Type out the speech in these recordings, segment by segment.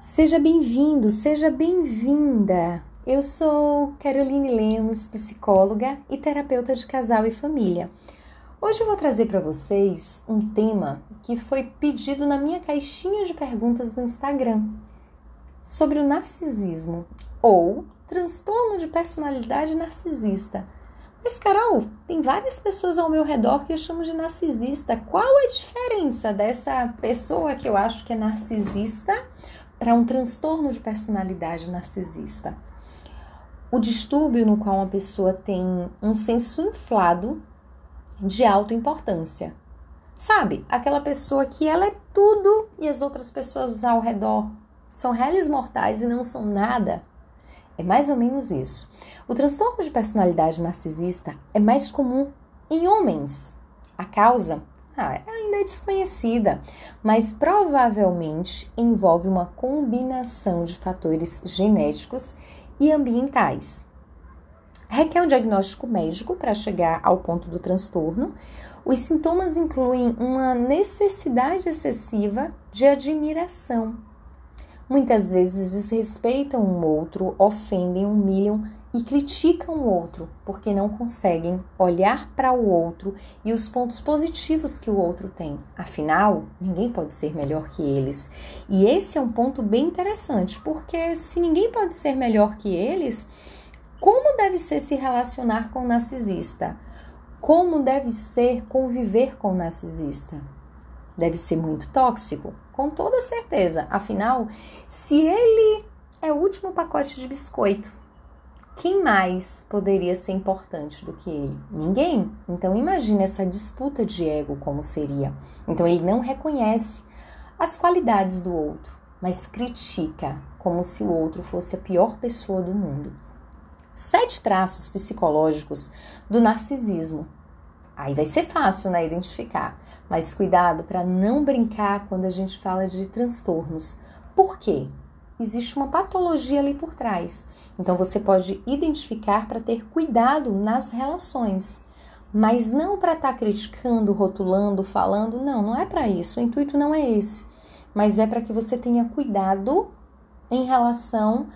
Seja bem-vindo, seja bem-vinda. Eu sou Caroline Lemos, psicóloga e terapeuta de casal e família. Hoje eu vou trazer para vocês um tema que foi pedido na minha caixinha de perguntas no Instagram sobre o narcisismo ou transtorno de personalidade narcisista. Mas, Carol, tem várias pessoas ao meu redor que eu chamo de narcisista. Qual a diferença dessa pessoa que eu acho que é narcisista para um transtorno de personalidade narcisista. O distúrbio no qual uma pessoa tem um senso inflado de autoimportância. Sabe, aquela pessoa que ela é tudo e as outras pessoas ao redor são réis mortais e não são nada. É mais ou menos isso. O transtorno de personalidade narcisista é mais comum em homens. A causa ah, ainda é desconhecida, mas provavelmente envolve uma combinação de fatores genéticos e ambientais. Requer um diagnóstico médico para chegar ao ponto do transtorno. Os sintomas incluem uma necessidade excessiva de admiração. Muitas vezes desrespeitam um outro, ofendem, humilham e criticam o outro porque não conseguem olhar para o outro e os pontos positivos que o outro tem. Afinal, ninguém pode ser melhor que eles. E esse é um ponto bem interessante, porque se ninguém pode ser melhor que eles, como deve ser se relacionar com o narcisista? Como deve ser conviver com o narcisista? Deve ser muito tóxico? Com toda certeza. Afinal, se ele é o último pacote de biscoito quem mais poderia ser importante do que ele? Ninguém. Então imagine essa disputa de ego como seria. Então ele não reconhece as qualidades do outro, mas critica como se o outro fosse a pior pessoa do mundo. Sete traços psicológicos do narcisismo. Aí vai ser fácil, né, identificar. Mas cuidado para não brincar quando a gente fala de transtornos. Por quê? Existe uma patologia ali por trás então você pode identificar para ter cuidado nas relações, mas não para estar tá criticando, rotulando, falando, não, não é para isso. O intuito não é esse, mas é para que você tenha cuidado em relação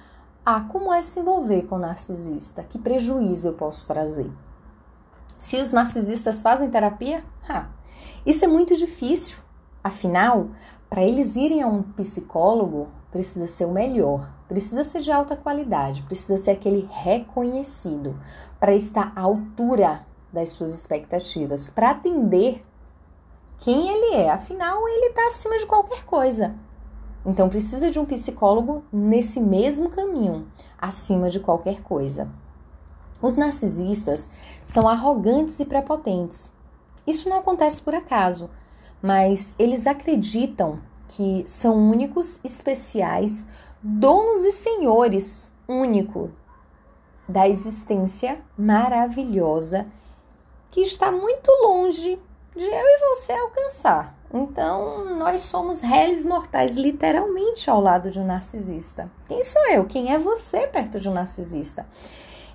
a como é se envolver com o narcisista, que prejuízo eu posso trazer. Se os narcisistas fazem terapia, isso é muito difícil. Afinal, para eles irem a um psicólogo, precisa ser o melhor, precisa ser de alta qualidade, precisa ser aquele reconhecido para estar à altura das suas expectativas, para atender quem ele é. Afinal, ele está acima de qualquer coisa. Então, precisa de um psicólogo nesse mesmo caminho, acima de qualquer coisa. Os narcisistas são arrogantes e prepotentes. Isso não acontece por acaso, mas eles acreditam que são únicos, especiais, donos e senhores único da existência maravilhosa que está muito longe de eu e você alcançar. Então, nós somos réis mortais, literalmente, ao lado de um narcisista. Quem sou eu? Quem é você perto de um narcisista?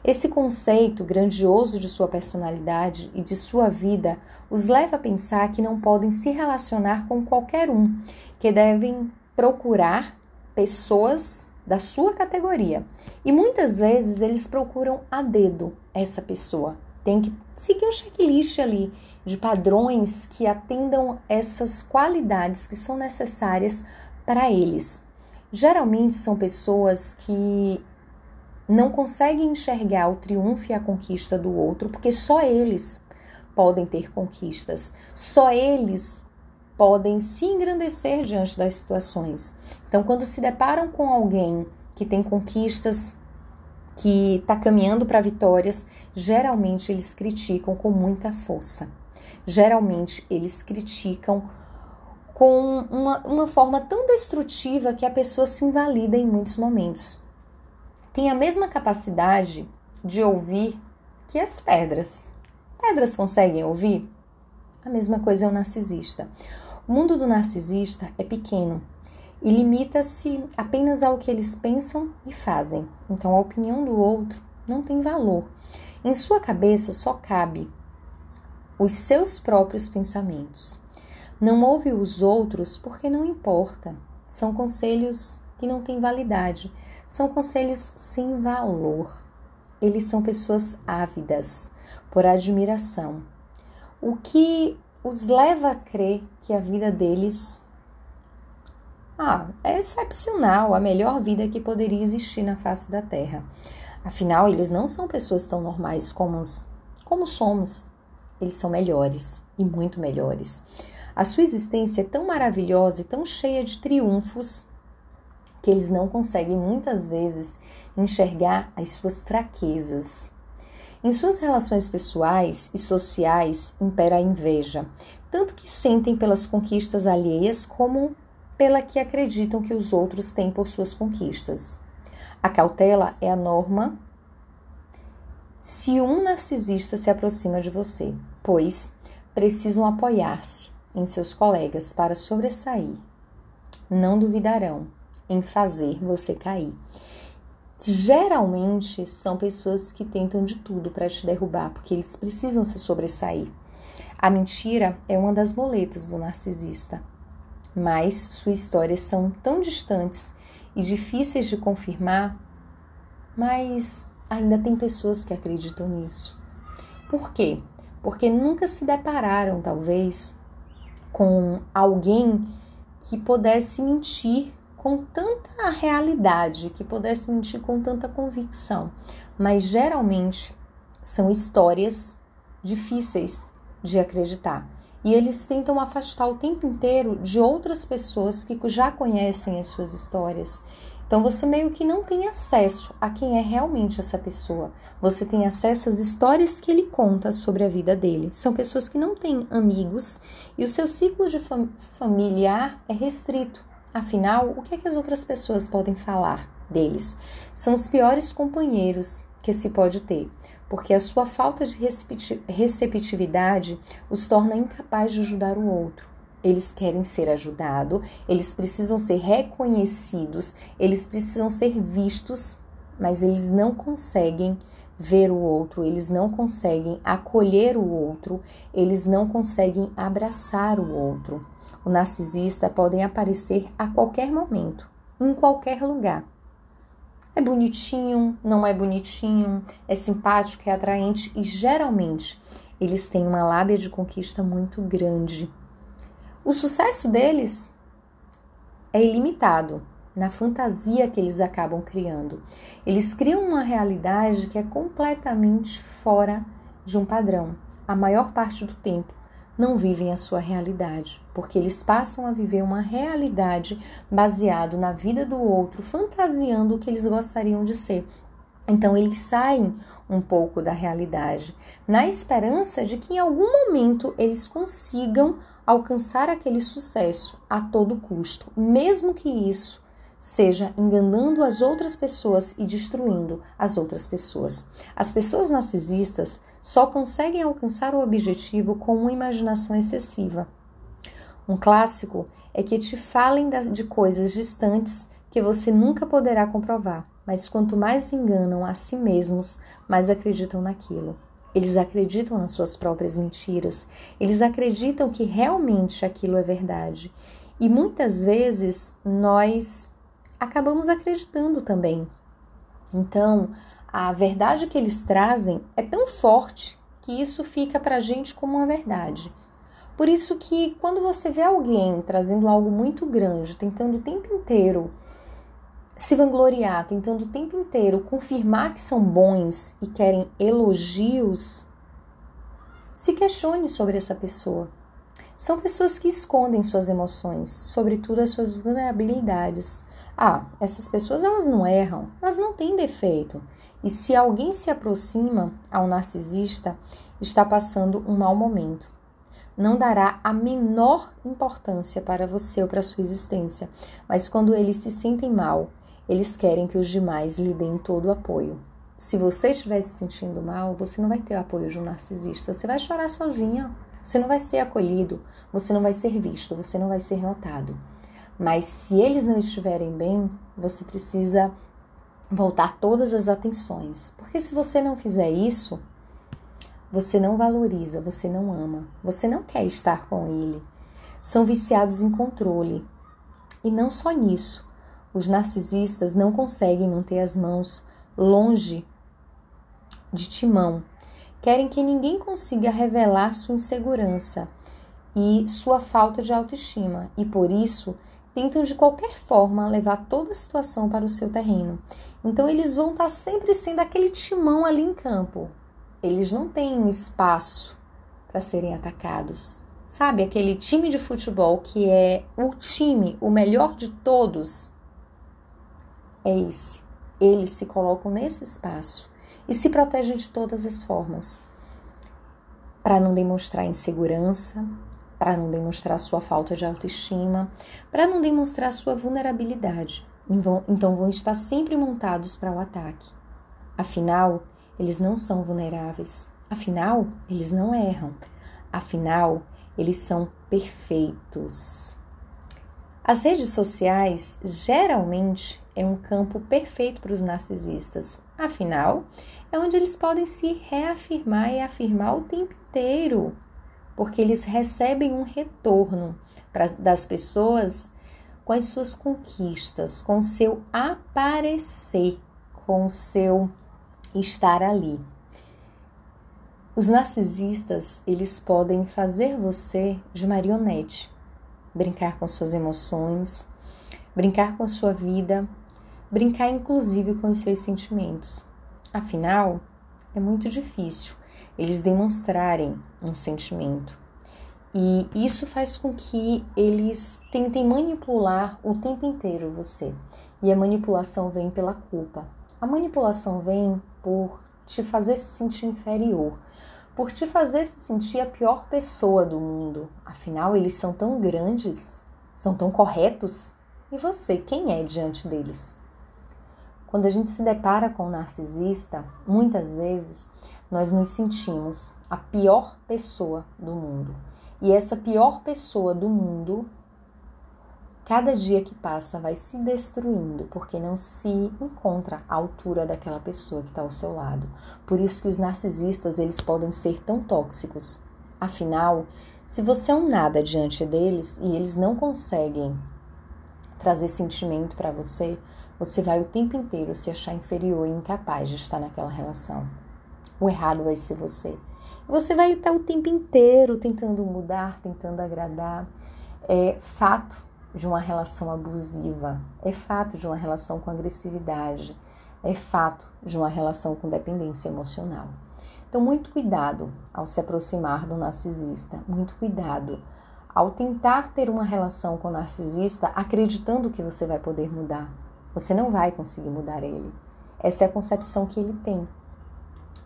Esse conceito grandioso de sua personalidade e de sua vida os leva a pensar que não podem se relacionar com qualquer um, que devem procurar pessoas da sua categoria. E muitas vezes eles procuram a dedo essa pessoa. Tem que seguir um checklist ali de padrões que atendam essas qualidades que são necessárias para eles. Geralmente são pessoas que não conseguem enxergar o triunfo e a conquista do outro, porque só eles podem ter conquistas, só eles podem se engrandecer diante das situações. Então, quando se deparam com alguém que tem conquistas, que está caminhando para vitórias, geralmente eles criticam com muita força. Geralmente eles criticam com uma, uma forma tão destrutiva que a pessoa se invalida em muitos momentos tem a mesma capacidade de ouvir que as pedras. Pedras conseguem ouvir? A mesma coisa é o narcisista. O mundo do narcisista é pequeno e limita-se apenas ao que eles pensam e fazem. Então a opinião do outro não tem valor. Em sua cabeça só cabe os seus próprios pensamentos. Não ouve os outros porque não importa. São conselhos que não têm validade. São conselhos sem valor. Eles são pessoas ávidas por admiração, o que os leva a crer que a vida deles ah, é excepcional, a melhor vida que poderia existir na face da Terra. Afinal, eles não são pessoas tão normais como, como somos. Eles são melhores e muito melhores. A sua existência é tão maravilhosa e tão cheia de triunfos que eles não conseguem muitas vezes enxergar as suas fraquezas. Em suas relações pessoais e sociais impera a inveja, tanto que sentem pelas conquistas alheias como pela que acreditam que os outros têm por suas conquistas. A cautela é a norma se um narcisista se aproxima de você, pois precisam apoiar-se em seus colegas para sobressair. Não duvidarão em fazer você cair. Geralmente são pessoas que tentam de tudo para te derrubar, porque eles precisam se sobressair. A mentira é uma das boletas do narcisista mas suas histórias são tão distantes e difíceis de confirmar, mas ainda tem pessoas que acreditam nisso. Por quê? Porque nunca se depararam, talvez, com alguém que pudesse mentir com tanta realidade, que pudesse mentir com tanta convicção. Mas geralmente são histórias difíceis de acreditar e eles tentam afastar o tempo inteiro de outras pessoas que já conhecem as suas histórias. Então você meio que não tem acesso a quem é realmente essa pessoa. Você tem acesso às histórias que ele conta sobre a vida dele. São pessoas que não têm amigos e o seu ciclo de fam familiar é restrito. Afinal, o que, é que as outras pessoas podem falar deles? São os piores companheiros que se pode ter porque a sua falta de receptividade os torna incapazes de ajudar o outro. Eles querem ser ajudados, eles precisam ser reconhecidos, eles precisam ser vistos, mas eles não conseguem ver o outro, eles não conseguem acolher o outro, eles não conseguem abraçar o outro. O narcisista podem aparecer a qualquer momento, em qualquer lugar. É bonitinho, não é bonitinho, é simpático, é atraente e geralmente eles têm uma lábia de conquista muito grande. O sucesso deles é ilimitado na fantasia que eles acabam criando. Eles criam uma realidade que é completamente fora de um padrão, a maior parte do tempo não vivem a sua realidade, porque eles passam a viver uma realidade baseado na vida do outro, fantasiando o que eles gostariam de ser. Então eles saem um pouco da realidade, na esperança de que em algum momento eles consigam alcançar aquele sucesso a todo custo, mesmo que isso seja enganando as outras pessoas e destruindo as outras pessoas. As pessoas narcisistas só conseguem alcançar o objetivo com uma imaginação excessiva. Um clássico é que te falem de coisas distantes que você nunca poderá comprovar, mas quanto mais enganam a si mesmos, mais acreditam naquilo. Eles acreditam nas suas próprias mentiras, eles acreditam que realmente aquilo é verdade. E muitas vezes nós acabamos acreditando também. Então, a verdade que eles trazem é tão forte que isso fica para a gente como uma verdade. Por isso que quando você vê alguém trazendo algo muito grande, tentando o tempo inteiro se vangloriar, tentando o tempo inteiro confirmar que são bons e querem elogios, se questione sobre essa pessoa. São pessoas que escondem suas emoções, sobretudo as suas vulnerabilidades. Ah, essas pessoas elas não erram, elas não têm defeito. E se alguém se aproxima ao narcisista, está passando um mau momento. Não dará a menor importância para você ou para sua existência, mas quando eles se sentem mal, eles querem que os demais lhe deem todo o apoio. Se você estiver se sentindo mal, você não vai ter o apoio de um narcisista, você vai chorar sozinha, você não vai ser acolhido, você não vai ser visto, você não vai ser notado. Mas se eles não estiverem bem, você precisa voltar todas as atenções. Porque se você não fizer isso, você não valoriza, você não ama, você não quer estar com ele. São viciados em controle. E não só nisso, Os narcisistas não conseguem manter as mãos longe de timão. Querem que ninguém consiga revelar sua insegurança e sua falta de autoestima e por isso tentam de qualquer forma levar toda a situação para o seu terreno. Então eles vão estar sempre sendo aquele timão ali em campo. Eles não têm espaço para serem atacados. Sabe, aquele time de futebol que é o time, o melhor de todos, é esse. Eles se colocam nesse espaço e se protegem de todas as formas para não demonstrar insegurança, para não demonstrar sua falta de autoestima, para não demonstrar sua vulnerabilidade. Então vão estar sempre montados para o ataque. Afinal, eles não são vulneráveis. Afinal, eles não erram. Afinal, eles são perfeitos. As redes sociais geralmente é um campo perfeito para os narcisistas. Afinal, é onde eles podem se reafirmar e afirmar o tempo inteiro, porque eles recebem um retorno pra, das pessoas com as suas conquistas, com o seu aparecer, com o seu estar ali. Os narcisistas, eles podem fazer você de marionete, brincar com suas emoções, brincar com sua vida, brincar inclusive com os seus sentimentos. Afinal, é muito difícil eles demonstrarem um sentimento. E isso faz com que eles tentem manipular o tempo inteiro você. E a manipulação vem pela culpa. A manipulação vem por te fazer se sentir inferior, por te fazer se sentir a pior pessoa do mundo. Afinal, eles são tão grandes, são tão corretos. E você, quem é diante deles? Quando a gente se depara com um narcisista, muitas vezes nós nos sentimos a pior pessoa do mundo. E essa pior pessoa do mundo, cada dia que passa, vai se destruindo, porque não se encontra à altura daquela pessoa que está ao seu lado. Por isso que os narcisistas eles podem ser tão tóxicos. Afinal, se você é um nada diante deles e eles não conseguem trazer sentimento para você, você vai o tempo inteiro se achar inferior e incapaz de estar naquela relação. O errado vai ser você. Você vai estar o tempo inteiro tentando mudar, tentando agradar. É fato de uma relação abusiva, é fato de uma relação com agressividade, é fato de uma relação com dependência emocional. Então, muito cuidado ao se aproximar do narcisista, muito cuidado ao tentar ter uma relação com o narcisista acreditando que você vai poder mudar. Você não vai conseguir mudar ele. Essa é a concepção que ele tem.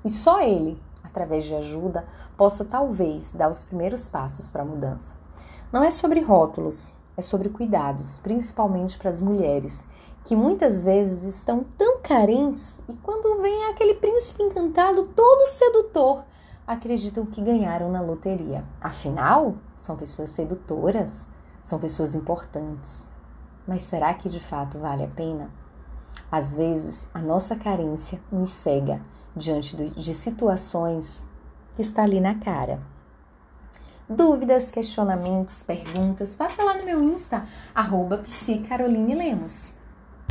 E só ele, através de ajuda, possa talvez dar os primeiros passos para a mudança. Não é sobre rótulos, é sobre cuidados, principalmente para as mulheres, que muitas vezes estão tão carentes e quando vem aquele príncipe encantado todo sedutor, acreditam que ganharam na loteria. Afinal, são pessoas sedutoras, são pessoas importantes. Mas será que de fato vale a pena? Às vezes, a nossa carência nos cega diante de situações que está ali na cara. Dúvidas, questionamentos, perguntas, passa lá no meu Insta, arroba Lemos.